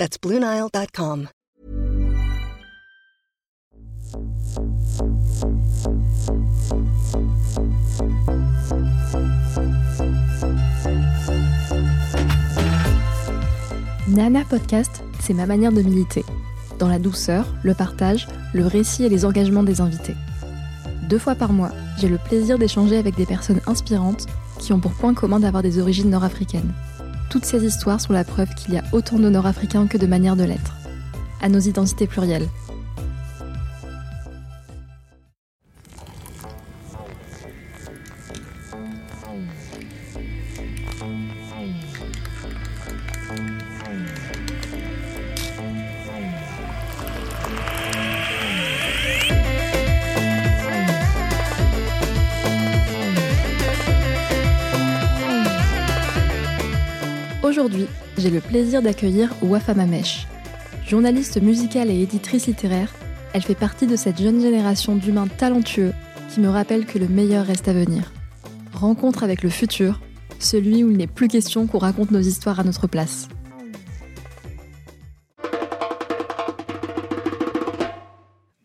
That's BlueNile.com. Nana Podcast, c'est ma manière de militer. Dans la douceur, le partage, le récit et les engagements des invités. Deux fois par mois, j'ai le plaisir d'échanger avec des personnes inspirantes qui ont pour point commun d'avoir des origines nord-africaines. Toutes ces histoires sont la preuve qu'il y a autant de nord-africains que de manières de l'être. À nos identités plurielles. Plaisir d'accueillir Wafa Mamesh. Journaliste musicale et éditrice littéraire, elle fait partie de cette jeune génération d'humains talentueux qui me rappelle que le meilleur reste à venir. Rencontre avec le futur, celui où il n'est plus question qu'on raconte nos histoires à notre place.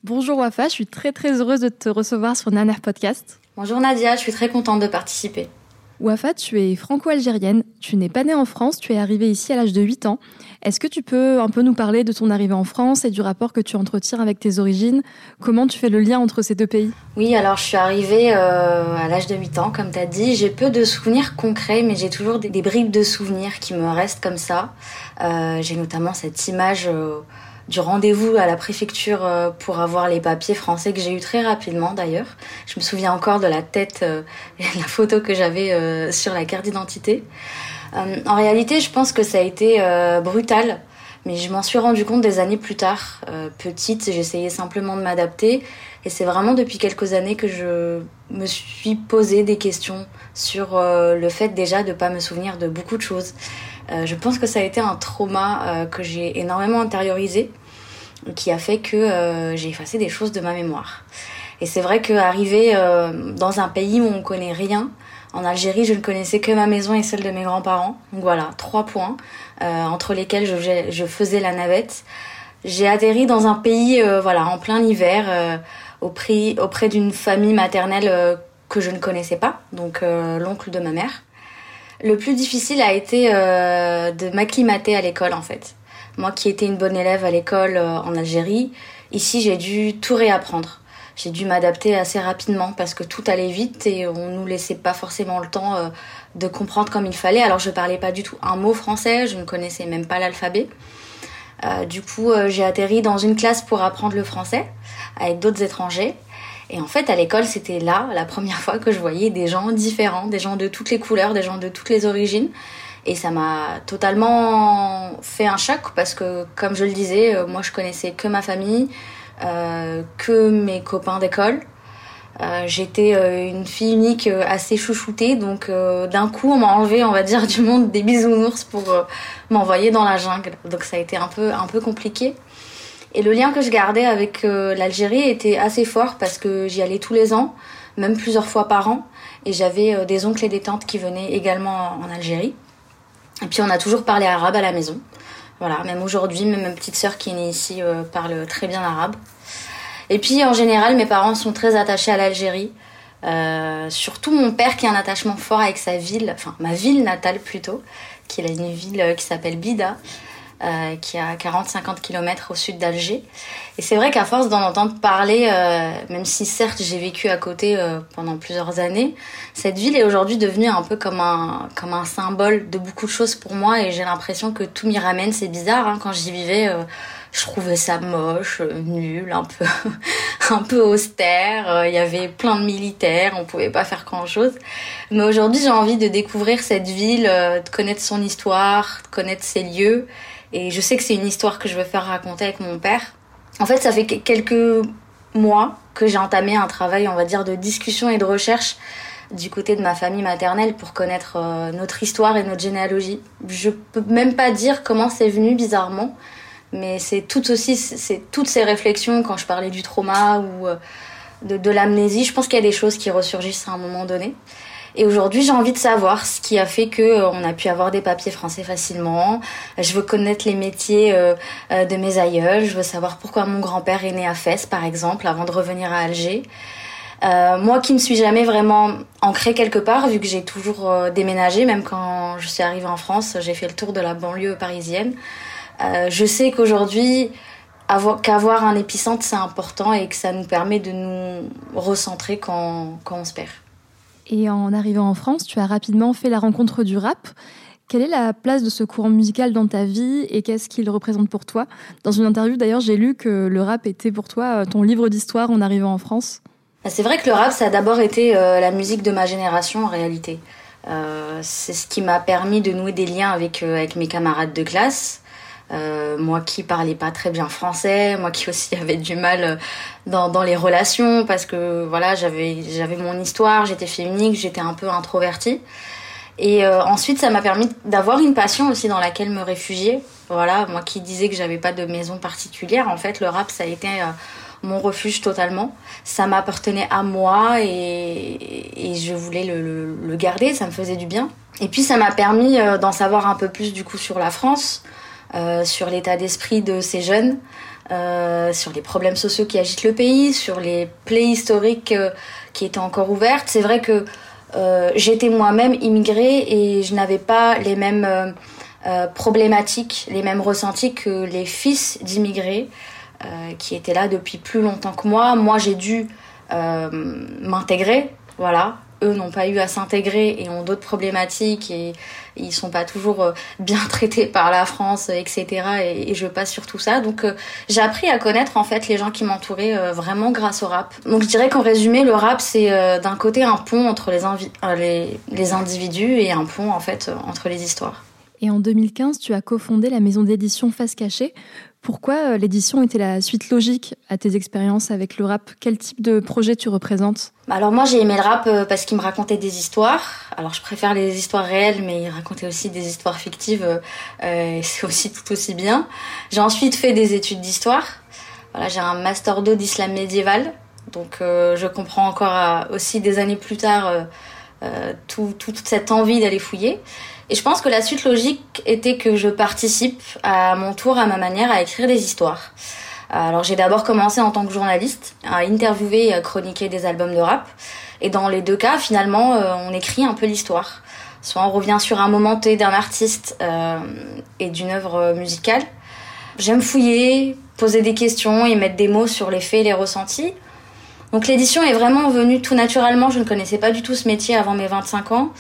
Bonjour Wafa, je suis très très heureuse de te recevoir sur Naner Podcast. Bonjour Nadia, je suis très contente de participer. Wafa, tu es franco-algérienne, tu n'es pas née en France, tu es arrivée ici à l'âge de 8 ans. Est-ce que tu peux un peu nous parler de ton arrivée en France et du rapport que tu entretiens avec tes origines? Comment tu fais le lien entre ces deux pays? Oui, alors je suis arrivée euh, à l'âge de 8 ans, comme tu as dit. J'ai peu de souvenirs concrets, mais j'ai toujours des, bribes de souvenirs qui me restent comme ça. Euh, j'ai notamment cette image... Euh, du rendez-vous à la préfecture euh, pour avoir les papiers français que j'ai eu très rapidement d'ailleurs. Je me souviens encore de la tête euh, la photo que j'avais euh, sur la carte d'identité. En réalité, je pense que ça a été brutal, mais je m'en suis rendu compte des années plus tard. Petite, j'essayais simplement de m'adapter et c'est vraiment depuis quelques années que je me suis posé des questions sur le fait déjà de pas me souvenir de beaucoup de choses. Euh, je pense que ça a été un trauma euh, que j'ai énormément intériorisé, qui a fait que euh, j'ai effacé des choses de ma mémoire. Et c'est vrai qu'arriver dans un pays où on connaît rien, en Algérie, je ne connaissais que ma maison et celle de mes grands-parents. Donc voilà, trois points entre lesquels je, faisais la navette. J'ai atterri dans un pays, voilà, en plein hiver, auprès, auprès d'une famille maternelle que je ne connaissais pas, donc l'oncle de ma mère. Le plus difficile a été euh, de m'acclimater à l'école en fait. Moi qui étais une bonne élève à l'école euh, en Algérie, ici j'ai dû tout réapprendre. J'ai dû m'adapter assez rapidement parce que tout allait vite et on nous laissait pas forcément le temps euh, de comprendre comme il fallait. Alors je parlais pas du tout un mot français, je ne connaissais même pas l'alphabet. du coup, j'ai atterri dans une classe pour apprendre le français avec d'autres étrangers. Et en fait, à l'école, c'était là la première fois que je voyais des gens différents, des gens de toutes les couleurs, des gens de toutes les origines. Et ça m'a totalement fait un choc parce que, comme je le disais, euh, moi je connaissais que ma famille, euh, que mes copains d'école. Euh, J'étais une fille unique assez chouchoutée, donc d'un coup on m'a enlevé, on va dire, du monde des bisounours pour m'envoyer dans la jungle. Donc ça a été un peu, un peu compliqué. Et le lien que je gardais avec euh, l'Algérie était assez fort parce que j'y allais tous les ans, même plusieurs fois par an. Et j'avais euh, des oncles et des tantes qui venaient également en Algérie. Et puis on a toujours parlé arabe à la maison. Voilà, même aujourd'hui, même ma petite sœur qui est née ici euh, parle très bien arabe. Et puis en général, mes parents sont très attachés à l'Algérie. Surtout mon père qui a un attachement fort avec sa ville, enfin ma ville natale plutôt, qui est une ville qui s'appelle Bida. Euh, qui est à 40-50 km au sud d'Alger. Et c'est vrai qu'à force d'en entendre parler, euh, même si certes j'ai vécu à côté euh, pendant plusieurs années, cette ville est aujourd'hui devenue un peu comme un, comme un symbole de beaucoup de choses pour moi et j'ai l'impression que tout m'y ramène. C'est bizarre, hein, quand j'y vivais, je trouvais ça moche, nul, un peu, un peu austère. Il y avait plein de militaires, on pouvait pas faire grand chose. Mais aujourd'hui, j'ai envie de découvrir cette ville, de connaître son histoire, de connaître ses lieux Et je sais que c'est une histoire que je veux faire raconter avec mon père. En fait, ça fait quelques mois que j'ai entamé un travail, on va dire, de discussion et de recherche du côté de ma famille maternelle pour connaître euh, notre histoire et notre généalogie. Je peux même pas dire comment c'est venu bizarrement, mais c'est tout aussi, c'est toutes ces réflexions quand je parlais du trauma ou euh, de, de l'amnésie. Je pense qu'il y a des choses qui ressurgissent à un moment donné. Et aujourd'hui, j'ai envie de savoir ce qui a fait que euh, on a pu avoir des papiers français facilement. Je veux connaître les métiers euh, euh, de mes aïeuls. Je veux savoir pourquoi mon grand-père est né à Fès, par exemple, avant de revenir à Alger. Euh, moi qui ne suis jamais vraiment ancrée quelque part, vu que j'ai toujours déménagé, même quand je suis arrivée en France, j'ai fait le tour de la banlieue parisienne. Euh, je sais qu'aujourd'hui, qu'avoir un épicentre, c'est important et que ça nous permet de nous recentrer quand, quand on se perd. Et en arrivant en France, tu as rapidement fait la rencontre du rap. Quelle est la place de ce courant musical dans ta vie et qu'est-ce qu'il représente pour toi? Dans une interview d'ailleurs, j'ai lu que le rap était pour toi euh, ton livre d'histoire en arrivant en France. Bah, c'est vrai que le rap, ça a d'abord été euh, la musique de ma génération en réalité. Euh, c'est ce qui m'a permis de nouer des liens avec, avec mes camarades de classe, euh, moi qui parlais pas très bien français, moi qui aussi avait du mal euh, dans, dans les relations parce que voilà j'avais mon histoire, j'étais féminine, j'étais un peu introvertie. Et euh, ensuite ça m'a permis d'avoir une passion aussi dans laquelle me réfugier. Voilà, moi qui disais que j'avais pas de maison particulière, en fait le rap ça a été mon refuge totalement. Ça m'appartenait à moi et, et je voulais le, le, garder, ça me faisait du bien. Et puis ça m'a permis d'en savoir un peu plus du coup sur la France, sur l'état d'esprit de ces jeunes, euh, sur les problèmes sociaux qui agitent le pays, sur les plaies historiques euh, qui étaient encore ouvertes. C'est vrai que j'étais moi-même immigrée et je n'avais pas les mêmes problématiques, les mêmes ressentis que les fils d'immigrés qui étaient là depuis plus longtemps que moi. Moi, j'ai dû m'intégrer, voilà, eux n'ont pas eu à s'intégrer et ont d'autres problématiques et ils sont pas toujours euh, bien traités par la France, etc. Et, je passe sur tout ça. Donc euh, j'ai appris à connaître en fait les gens qui m'entouraient euh, vraiment grâce au rap. Donc je dirais qu'en résumé, le rap c'est d'un côté un pont entre les, les, les individus et un pont en fait entre les histoires. Et en 2015, tu as cofondé la maison d'édition Face Cachée pourquoi euh, l'édition était la suite logique à tes expériences avec le rap? Quel type de projet tu représentes? Alors moi j'ai aimé le rap euh, parce qu'il me racontait des histoires. Alors je préfère les histoires réelles mais il racontait aussi des histoires fictives. Euh, c'est aussi tout aussi bien. J'ai ensuite fait des études d'histoire. Voilà, j'ai un master 2 d'islam médiéval. Donc je comprends encore aussi des années plus tard toute cette envie d'aller fouiller. Et je pense que la suite logique était que je participe à mon tour, à ma manière, à écrire des histoires. Alors j'ai d'abord commencé en tant que journaliste à interviewer et à chroniquer des albums de rap. Et dans les deux cas, finalement, euh, on écrit un peu l'histoire. Soit on revient sur un moment T d'un artiste euh, et d'une œuvre musicale. J'aime fouiller, poser des questions et mettre des mots sur les faits et les ressentis. Donc l'édition est vraiment venue tout naturellement. Je ne connaissais pas du tout ce métier avant mes 25 ans.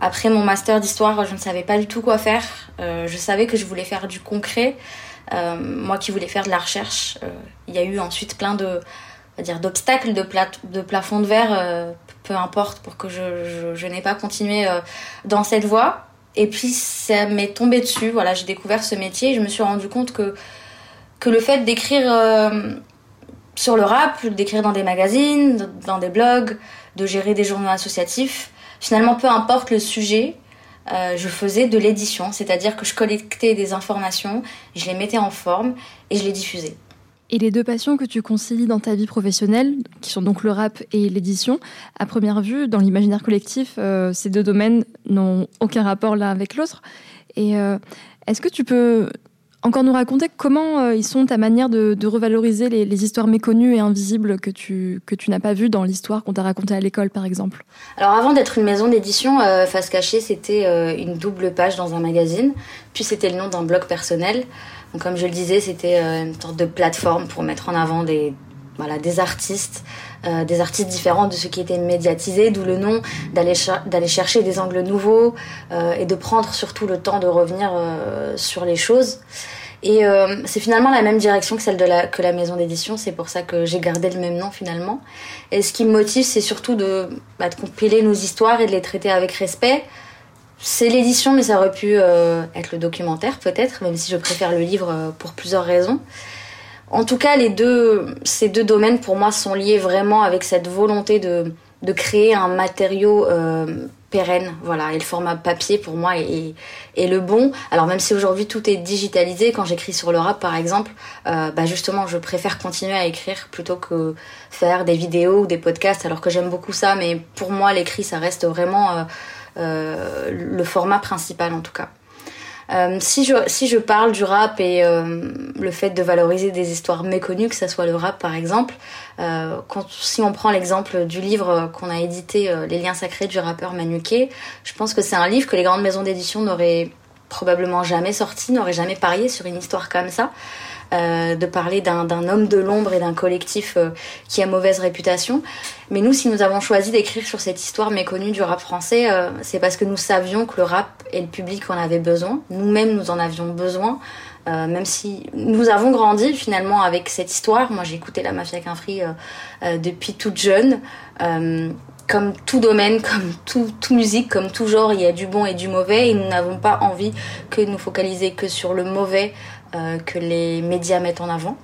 Après mon master d'histoire, je ne savais pas du tout quoi faire. Euh, je savais que je voulais faire du concret. Euh, moi qui voulais faire de la recherche, euh, il y a eu ensuite plein de dire d'obstacles, de, de plafonds de verre, peu importe, pour que je, je, n'ai pas continué dans cette voie. Et puis ça m'est tombé dessus. Voilà, j'ai découvert ce métier et je me suis rendu compte que que le fait d'écrire sur le rap, d'écrire dans des magazines, dans des blogs, de gérer des journaux associatifs, Finalement, peu importe le sujet, euh, je faisais de l'édition, c'est-à-dire que je collectais des informations, je les mettais en forme et je les diffusais. Et les deux passions que tu concilies dans ta vie professionnelle, qui sont donc le rap et l'édition, à première vue, dans l'imaginaire collectif, euh, ces deux domaines n'ont aucun rapport l'un avec l'autre. Et euh, est-ce que tu peux encore nous raconter comment euh, ils sont ta manière de, revaloriser les, histoires méconnues et invisibles que tu, que tu n'as pas vues dans l'histoire qu'on t'a racontée à l'école, par exemple Alors avant d'être une maison d'édition, euh, Face Cachée, c'était euh, une double page dans un magazine, puis c'était le nom d'un blog personnel. Donc comme je le disais, c'était une sorte de plateforme pour mettre en avant des, voilà, des artistes, euh, des artistes différents de ceux qui étaient médiatisés, d'où le nom, d'aller chercher des angles nouveaux euh, et de prendre surtout le temps de revenir euh, sur les choses. Et c'est finalement la même direction que celle de la, que la maison d'édition, c'est pour ça que j'ai gardé le même nom finalement. Et ce qui me motive, c'est surtout de, bah, de compiler nos histoires et de les traiter avec respect, c'est l'édition, mais ça aurait pu être le documentaire peut-être, même si je préfère le livre pour plusieurs raisons. En tout cas, les deux, ces deux domaines pour moi sont liés vraiment avec cette volonté de, de créer un matériau euh, pérenne. Voilà, et le format papier pour moi est, le bon. Alors même si aujourd'hui tout est digitalisé, quand j'écris sur le rap par exemple, euh, bah justement je préfère continuer à écrire plutôt que faire des vidéos ou des podcasts. Alors que j'aime beaucoup ça, mais pour moi l'écrit ça reste vraiment euh, euh le format principal en tout cas. Euh, si, je, si je parle du rap et euh, le fait de valoriser des histoires méconnues, que ce soit le rap par exemple, euh, quand, si on prend l'exemple du livre qu'on a édité, Les liens sacrés du rappeur Manuquet, je pense que c'est un livre que les grandes maisons d'édition n'auraient probablement jamais sorti, n'auraient jamais parié sur une histoire comme ça. Euh, de parler d'un homme de l'ombre et d'un collectif euh, qui a mauvaise réputation. Mais nous, si nous avons choisi d'écrire sur cette histoire méconnue du rap français, euh, c'est parce que nous savions que le rap et le public en avaient besoin. Nous-mêmes, nous en avions besoin. même si nous avons grandi finalement avec cette histoire. Moi, j'ai écouté la Mafia Quinfri depuis toute jeune comme tout domaine, comme tout, tout, musique, comme tout genre, il y a du bon et du mauvais et nous n'avons pas envie que nous focaliser que sur le mauvais que les médias mettent en avant.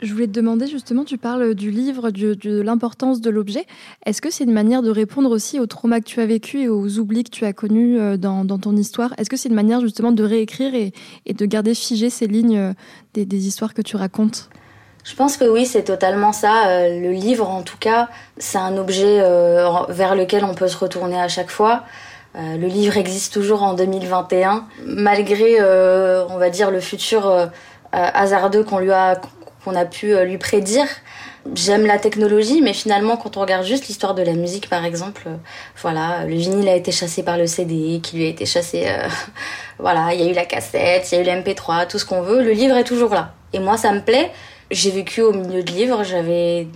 Je voulais te demander justement, tu parles du livre, de l'importance de l'objet. Est-ce que c'est une manière de répondre aussi aux traumas que tu as vécu et aux oublis que tu as connus euh, dans, ton histoire? Est-ce que c'est une manière justement de réécrire et, de garder figées ces lignes euh, des, histoires que tu racontes? Je pense que oui, c'est totalement ça. le livre, en tout cas, c'est un objet vers lequel on peut se retourner à chaque fois. Euh, le livre existe toujours en 2021, malgré, euh, on va dire, le futur euh, hasardeux qu'on lui a, qu'on a pu lui prédire. J'aime la technologie, mais finalement, quand on regarde juste l'histoire de la musique, par exemple, voilà, le vinyle a été chassé par le CD, qui lui a été chassé, voilà, il y a eu la cassette, il y a eu l'MP3, tout ce qu'on veut. Le livre est toujours là. Et moi, ça me plaît. J'ai vécu au milieu de livres, j'avais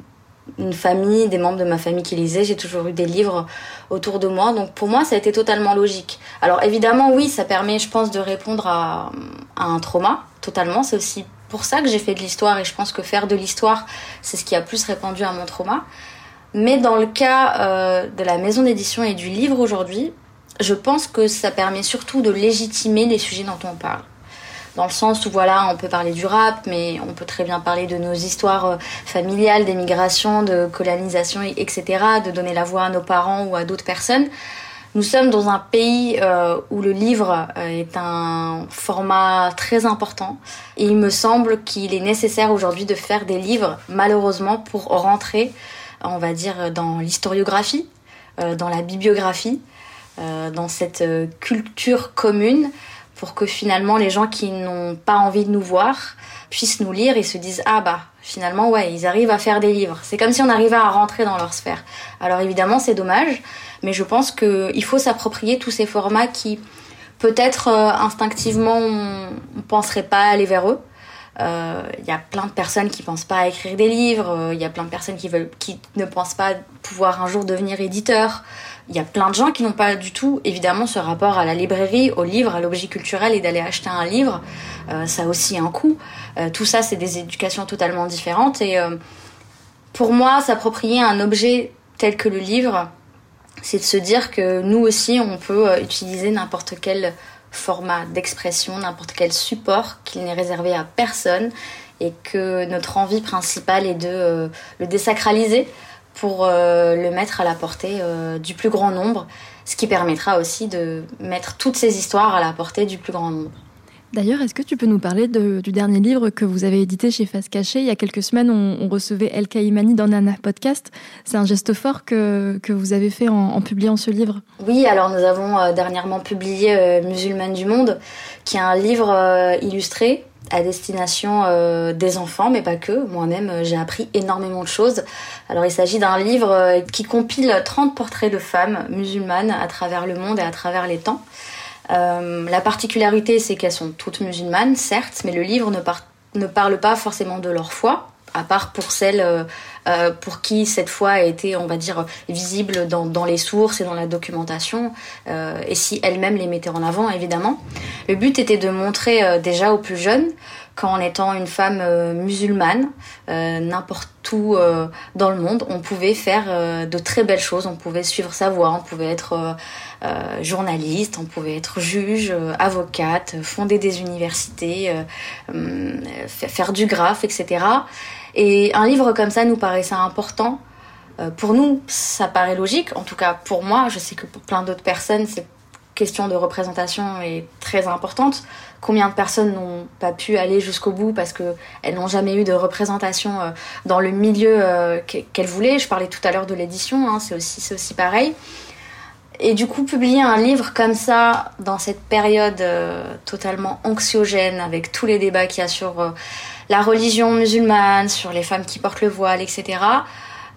une famille, des membres de ma famille qui lisaient, j'ai toujours eu des livres autour de moi. Donc pour moi, ça a été totalement logique. Alors évidemment, oui, ça permet, je pense, de répondre à, un trauma, totalement. C'est aussi pour ça que j'ai fait de l'histoire et je pense que faire de l'histoire, c'est ce qui a plus répondu à mon trauma. Mais dans le cas euh, de la maison d'édition et du livre aujourd'hui, je pense que ça permet surtout de légitimer les sujets dont on parle dans le sens où voilà, on peut parler du rap, mais on peut très bien parler de nos histoires euh, familiales, d'émigration, de colonisation, etc., de donner la voix à nos parents ou à d'autres personnes. Nous sommes dans un pays euh, où le livre euh, est un format très important et il me semble qu'il est nécessaire aujourd'hui de faire des livres, malheureusement, pour rentrer, on va dire, dans l'historiographie, dans la bibliographie, dans cette culture commune pour que finalement les gens qui n'ont pas envie de nous voir puissent nous lire et se disent ah bah finalement ouais ils arrivent à faire des livres. C'est comme si on arrivait à rentrer dans leur sphère. Alors évidemment c'est dommage, mais je pense qu'il faut s'approprier tous ces formats qui peut-être euh, instinctivement on, ne penserait pas aller vers eux. Il euh, y a plein de personnes qui pensent pas à écrire des livres. Il euh, y a plein de personnes qui veulent, qui ne pensent pas pouvoir un jour devenir éditeur. Il y a plein de gens qui n'ont pas du tout, évidemment, ce rapport à la librairie, au livre, à l'objet culturel et d'aller acheter un livre. Euh, ça a aussi un coût. Euh, tout ça, c'est des éducations totalement différentes. Et euh, pour moi, s'approprier un objet tel que le livre, c'est de se dire que nous aussi, on peut utiliser n'importe quel format d'expression, n'importe quel support, qu'il n'est réservé à personne et que notre envie principale est de le désacraliser pour euh, le mettre à la portée euh, du plus grand nombre, ce qui permettra aussi de mettre toutes ces histoires à la portée du plus grand nombre. D'ailleurs, est-ce que tu peux nous parler du dernier livre que vous avez édité chez Face Cachée? Il y a quelques semaines, on, recevait El Kaimani dans Nana Podcast. C'est un geste fort que, que vous avez fait en, publiant ce livre. Oui, alors nous avons euh, dernièrement publié Musulmane du Monde, qui est un livre illustré à destination euh, des enfants, mais pas que. Moi-même, euh, j'ai appris énormément de choses. Alors, il s'agit d'un livre euh, qui compile 30 portraits de femmes musulmanes à travers le monde et à travers les temps. la particularité, c'est qu'elles sont toutes musulmanes, certes, mais le livre ne, ne parle pas forcément de leur foi, à part pour celles euh, euh, pour qui cette foi a été, on va dire, visible dans, dans les sources et dans la documentation, euh, et si elles-mêmes les mettaient en avant, évidemment. Le but était de montrer déjà aux plus jeunes qu'en étant une femme musulmane, n'importe où dans le monde, on pouvait faire de très belles choses, on pouvait suivre sa voie, on pouvait être journaliste, on pouvait être juge, avocate, fonder des universités, hum, faire du graphe, etc. Et un livre comme ça nous paraissait important euh, pour nous, ça paraît logique. En tout cas, pour moi, je sais que pour plein d'autres personnes, cette question de représentation est très importante. Combien de personnes n'ont pas pu aller jusqu'au bout parce qu'elles n'ont jamais eu de représentation euh, dans le milieu euh, qu'elles voulaient? Je parlais tout à l'heure de l'édition, hein, c'est aussi, aussi pareil. Et du coup, publier un livre comme ça, dans cette période totalement anxiogène, avec tous les débats qu'il y a sur la religion musulmane, sur les femmes qui portent le voile, etc.,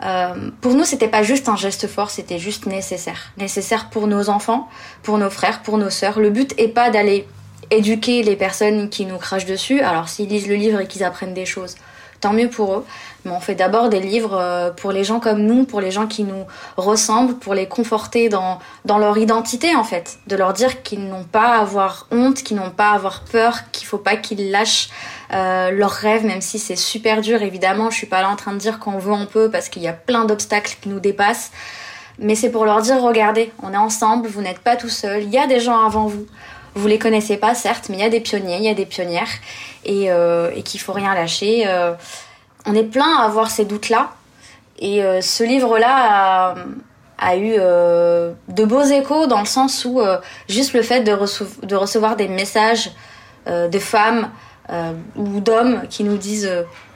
euh, pour nous, c'était pas juste un geste fort, c'était juste nécessaire. Nécessaire pour nos enfants, pour nos frères, pour nos sœurs. Le but est pas d'aller éduquer les personnes qui nous crachent dessus. Alors s'ils lisent le livre et qu'ils apprennent des choses, tant mieux pour eux. Mais on fait d'abord des livres euh, pour les gens comme nous, pour les gens qui nous ressemblent, pour les conforter dans, dans leur identité en fait. De leur dire qu'ils n'ont pas à avoir honte, qu'ils n'ont pas à avoir peur, qu'il faut pas qu'ils lâchent euh, leurs rêves, même si c'est super dur évidemment. Je suis pas là en train de dire qu'on veut on peut parce qu'il y a plein d'obstacles qui nous dépassent. Mais c'est pour leur dire regardez, on est ensemble, vous n'êtes pas tout seul, il y a des gens avant vous. Vous les connaissez pas certes, mais il y a des pionniers, il y a des pionnières et, euh, et qu'il faut rien lâcher. Euh, on est plein à avoir ces doutes-là. Et euh, ce livre-là a, eu euh, de beaux échos dans le sens où juste le fait de recevoir des messages de femmes ou d'hommes qui nous disent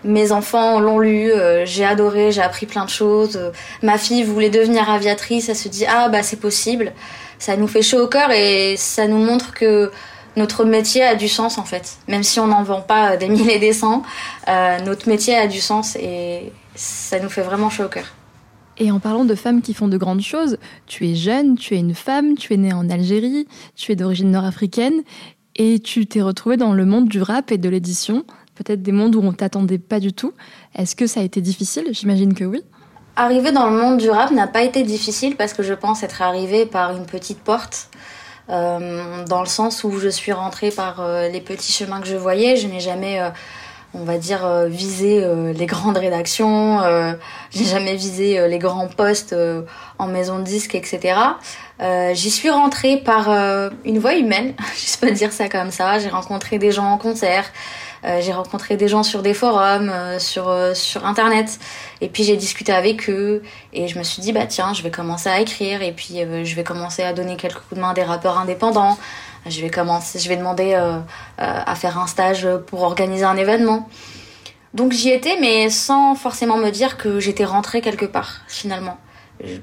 mes enfants l'ont lu, j'ai adoré, j'ai appris plein de choses, ma fille voulait devenir aviatrice, elle se dit ah bah c'est possible, ça nous fait chaud au cœur et ça nous montre que notre métier a du sens en fait. Même si on n'en vend pas des milliers et des cents, euh, notre métier a du sens et ça nous fait vraiment chaud au cœur. Et en parlant de femmes qui font de grandes choses, tu es jeune, tu es une femme, tu es née en Algérie, tu es d'origine nord-africaine et tu t'es retrouvée dans le monde du rap et de l'édition, peut-être des mondes où on t'attendait pas du tout. Est-ce que ça a été difficile? J'imagine que oui. Arriver dans le monde du rap n'a pas été difficile parce que je pense être arrivée par une petite porte. Euh, dans le sens où je suis rentrée par euh, les petits chemins que je voyais. Je n'ai jamais euh, on va dire visé les grandes rédactions, j'ai jamais visé les grands postes en maison de disques, etc. J'y suis rentrée par une voie humaine, je peux dire ça comme ça. J'ai rencontré des gens en concert, euh, j'ai rencontré des gens sur des forums, euh, sur euh, sur internet, et puis j'ai discuté avec eux et je me suis dit bah tiens, je vais commencer à écrire et puis je vais commencer à donner quelques coups de main à des rappeurs indépendants. Je vais commencer, je vais demander à faire un stage pour organiser un événement. Donc j'y étais, mais sans forcément me dire que j'étais rentrée quelque part finalement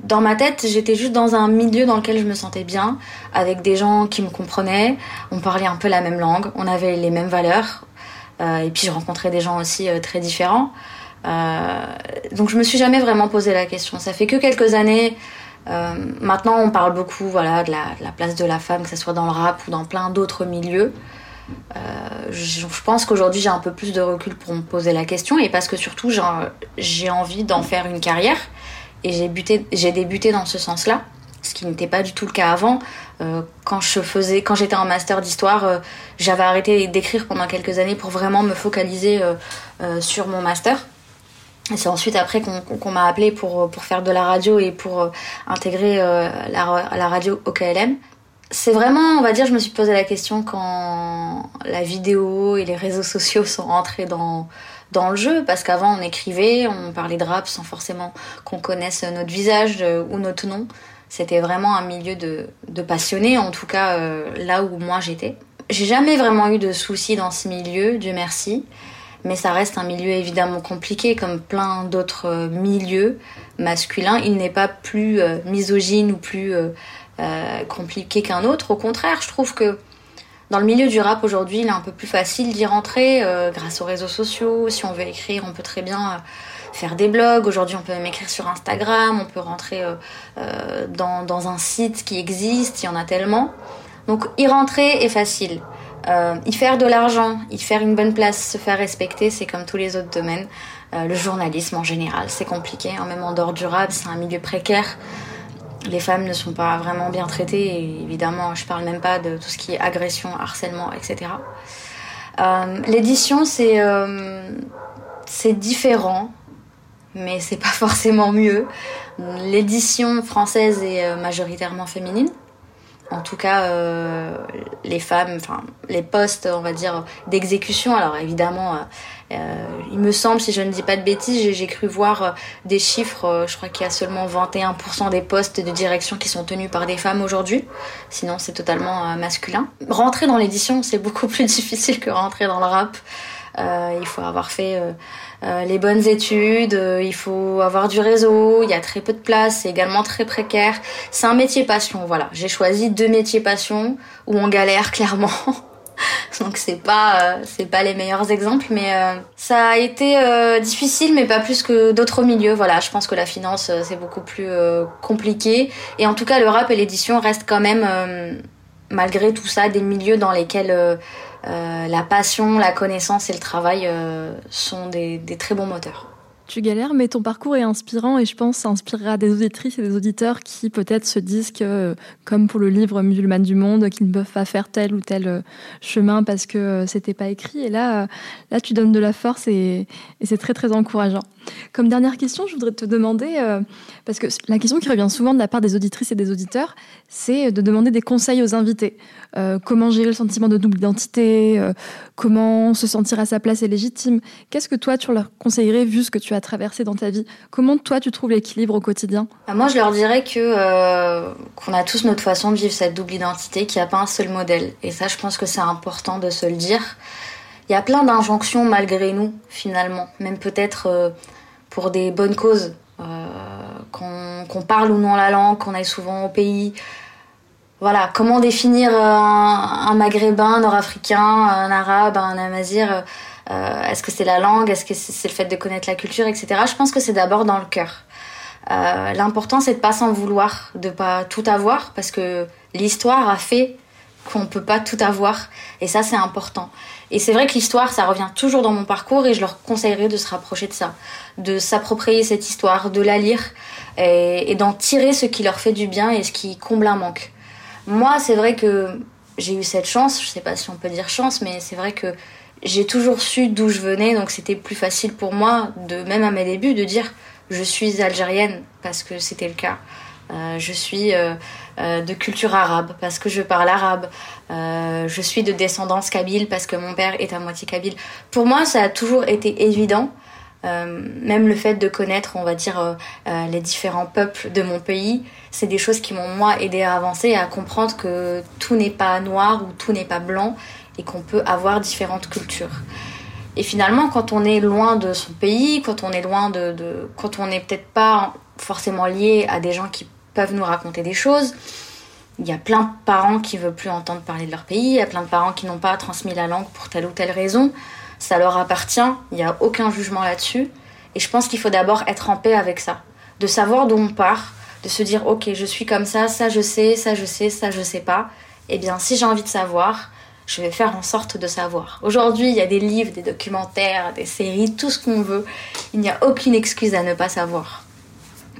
dans ma tête, j'étais juste dans un milieu dans lequel je me sentais bien, avec des gens qui me comprenaient, on parlait un peu la même langue, on avait les mêmes valeurs, euh, et puis j'ai rencontré des gens aussi euh, très différents. Euh, donc je me suis jamais vraiment posé la question. Ça fait que quelques années. Maintenant, on parle beaucoup, voilà, de la, place de la femme, que ce soit dans le rap ou dans plein d'autres milieux. je, pense qu'aujourd'hui j'ai un peu plus de recul pour me poser la question et parce que surtout j'ai envie d'en faire une carrière et j'ai débuté dans ce sens-là ce qui n'était pas du tout le cas avant. Euh, quand quand j'étais en master d'histoire, euh, j'avais arrêté d'écrire pendant quelques années pour vraiment me focaliser euh, sur mon master. C'est ensuite après qu'on m'a appelé pour, pour faire de la radio et pour intégrer la, la radio au KLM. C'est vraiment, on va dire, je me suis posé la question quand la vidéo et les réseaux sociaux sont rentrés dans, dans le jeu, parce qu'avant on écrivait, on parlait de rap sans forcément qu'on connaisse notre visage ou notre nom. C'était vraiment un milieu de, de passionnés, en tout cas euh, là où moi j'étais. J'ai jamais vraiment eu de soucis dans ce milieu, Dieu merci. Mais ça reste un milieu évidemment compliqué, comme plein d'autres euh, milieux masculins. Il n'est pas plus euh, misogyne ou plus compliqué qu'un autre. Au contraire, je trouve que dans le milieu du rap aujourd'hui, il est un peu plus facile d'y rentrer grâce aux réseaux sociaux. Si on veut écrire, on peut très bien faire des blogs. Aujourd'hui, on peut même écrire sur Instagram, on peut rentrer euh, euh, dans, dans, un site qui existe, il y en a tellement. Donc y rentrer est facile. Euh, y faire de l'argent, y faire une bonne place, se faire respecter, c'est comme tous les autres domaines. le journalisme en général, c'est compliqué. Même en dehors du rap, c'est un milieu précaire. Les femmes ne sont pas vraiment bien traitées. Évidemment, je parle même pas de tout ce qui est agression, harcèlement, etc. L'édition, c'est c'est différent, mais c'est pas forcément mieux. L'édition française est majoritairement féminine en tout cas euh, les femmes, enfin les postes, on va dire, d'exécution. Alors évidemment, euh, euh, il me semble, si je ne dis pas de bêtises, j'ai cru voir des chiffres, je crois qu'il y a seulement 21% des postes de direction qui sont tenus par des femmes aujourd'hui. Sinon, c'est totalement masculin. Rentrer dans l'édition, c'est beaucoup plus difficile que rentrer dans le rap. Il faut avoir fait euh, les bonnes études, euh, il faut avoir du réseau, il y a très peu de place, c'est également très précaire. C'est un métier passion, voilà. J'ai choisi deux métiers passion où on galère clairement. Donc c'est pas euh, c'est pas les meilleurs exemples, mais ça a été difficile, mais pas plus que d'autres milieux. Voilà, je pense que la finance c'est beaucoup plus compliqué. Et en tout cas, le rap et l'édition restent quand même malgré tout ça des milieux dans lesquels euh, la passion, la connaissance et le travail euh, sont des, très bons moteurs. Tu galères, mais ton parcours est inspirant et je pense ça inspirera des auditrices et des auditeurs qui peut-être se disent que, comme pour le livre Musulmane du Monde, qu'ils ne peuvent pas faire tel ou tel euh, chemin parce que c'était pas écrit. Et là, là, tu donnes de la force et c'est très très encourageant. Comme dernière question, je voudrais te demander, euh, parce que la question qui revient souvent de la part des auditrices et des auditeurs, c'est de demander des conseils aux invités. Euh, comment gérer le sentiment de double identité euh, Comment se sentir à sa place et légitime Qu'est-ce que toi, tu leur conseillerais vu ce que tu as traversé dans ta vie? Comment toi, tu trouves l'équilibre au quotidien? Bah, Moi, je leur dirais que qu'on a tous notre façon de vivre cette double identité, qu'il n'y a pas un seul modèle. Et ça, je pense que c'est important de se le dire. Il y a plein d'injonctions malgré nous, finalement. Même peut-être pour des bonnes causes, euh, qu'on parle ou non la langue, qu'on aille souvent au pays. Voilà, comment définir euh, un, maghrébin, nord-africain, un arabe, un amazir euh, Est-ce que c'est la langue? Est-ce que c'est le fait de connaître la culture, etc. Je pense que c'est d'abord dans le cœur. L'important, c'est de pas s'en vouloir, de pas tout avoir, parce que l'histoire a fait qu'on peut pas tout avoir, et ça, c'est important. Et c'est vrai que l'histoire, ça revient toujours dans mon parcours et je leur conseillerais de se rapprocher de ça, de s'approprier cette histoire, de la lire et, d'en tirer ce qui leur fait du bien et ce qui comble un manque. Moi, c'est vrai que j'ai eu cette chance, je sais pas si on peut dire chance, mais c'est vrai que j'ai toujours su d'où je venais, donc c'était plus facile pour moi, de même à mes débuts, de dire je suis algérienne parce que c'était le cas. Euh, je suis euh, euh, de culture arabe parce que je parle arabe. je suis de descendance kabyle parce que mon père est à moitié kabyle. Pour moi, ça a toujours été évident. même le fait de connaître, on va dire, les différents peuples de mon pays, c'est des choses qui m'ont moi aidé à avancer et à comprendre que tout n'est pas noir ou tout n'est pas blanc et qu'on peut avoir différentes cultures. Et finalement, quand on est loin de son pays, quand on est loin de, quand on n'est peut-être pas forcément lié à des gens qui peuvent nous raconter des choses. Il y a plein de parents qui veulent plus entendre parler de leur pays, il y a plein de parents qui n'ont pas transmis la langue pour telle ou telle raison. Ça leur appartient, il n'y a aucun jugement là-dessus. Et je pense qu'il faut d'abord être en paix avec ça, de savoir d'où on part, de se dire ok, je suis comme ça, ça je sais, ça je sais, ça je sais pas. Eh bien, si j'ai envie de savoir, je vais faire en sorte de savoir. Aujourd'hui, il y a des livres, des documentaires, des séries, tout ce qu'on veut. Il n'y a aucune excuse à ne pas savoir.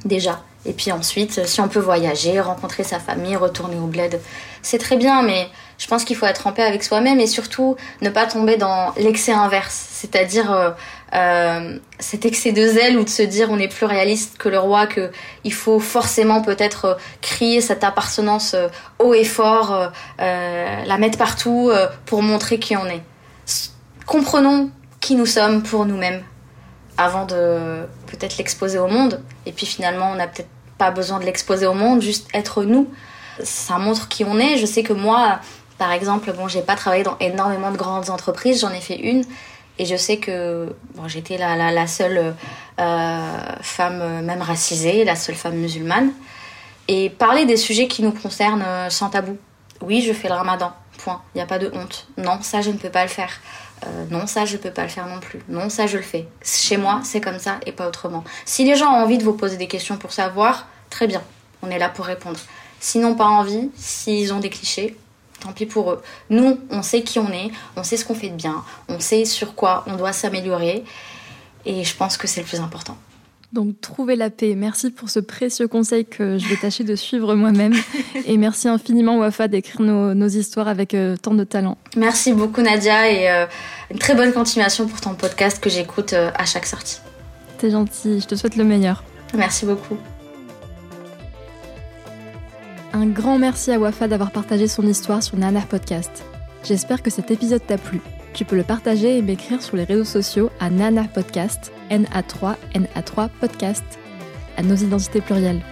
Déjà. Et puis ensuite, si on peut voyager, rencontrer sa famille, retourner au bled, c'est très bien, mais je pense qu'il faut être en paix avec soi-même et surtout ne pas tomber dans l'excès inverse, c'est-à-dire euh, euh, cet excès de zèle ou de se dire on est plus réaliste que le roi, que il faut forcément peut-être euh, crier cette appartenance haut et fort, la mettre partout pour montrer qui on est. Comprenons qui nous sommes pour nous-mêmes avant de peut-être l'exposer au monde. Et puis finalement, on n'a peut-être pas besoin de l'exposer au monde, juste être nous. Ça montre qui on est. Je sais que moi, par exemple, bon, j'ai pas travaillé dans énormément de grandes entreprises, j'en ai fait une. Et je sais que bon, j'étais la, la, seule euh, femme, euh, même racisée, la seule femme musulmane. Et parler des sujets qui nous concernent euh, sans tabou. Oui, je fais le ramadan, point. Il n'y a pas de honte. Non, ça, je ne peux pas le faire. Euh, non, ça, je peux pas le faire non plus. Non, ça, je le fais. Chez moi, c'est comme ça et pas autrement. Si les gens ont envie de vous poser des questions pour savoir, très bien. On est là pour répondre. S'ils n'ont pas envie, s'ils ont des clichés, tant pis pour eux. Nous, on sait qui on est, on sait ce qu'on fait de bien, on sait sur quoi on doit s'améliorer. Et je pense que c'est le plus important. Donc trouver la paix. Merci pour ce précieux conseil que je vais tâcher de suivre moi-même. Et merci infiniment Wafa d'écrire nos, histoires avec euh, tant de talent. Merci beaucoup Nadia et euh, une très bonne continuation pour ton podcast que j'écoute euh, à chaque sortie. T'es gentil, je te souhaite le meilleur. Merci beaucoup. Un grand merci à Wafa d'avoir partagé son histoire sur Nanar Podcast. J'espère que cet épisode t'a plu. Tu peux le partager et m'écrire sur les réseaux sociaux à Nana Podcast, NA3, NA3 Podcast, à nos identités plurielles.